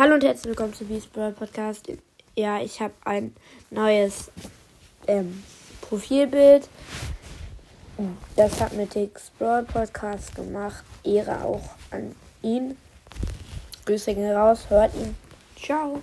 Hallo und herzlich willkommen zu Beast Brawl Podcast. Ja, ich habe ein neues ähm, Profilbild. Das hat mit X Brawl Podcast gemacht. Ehre auch an ihn. Grüße gehen raus, hört ihn. Ciao.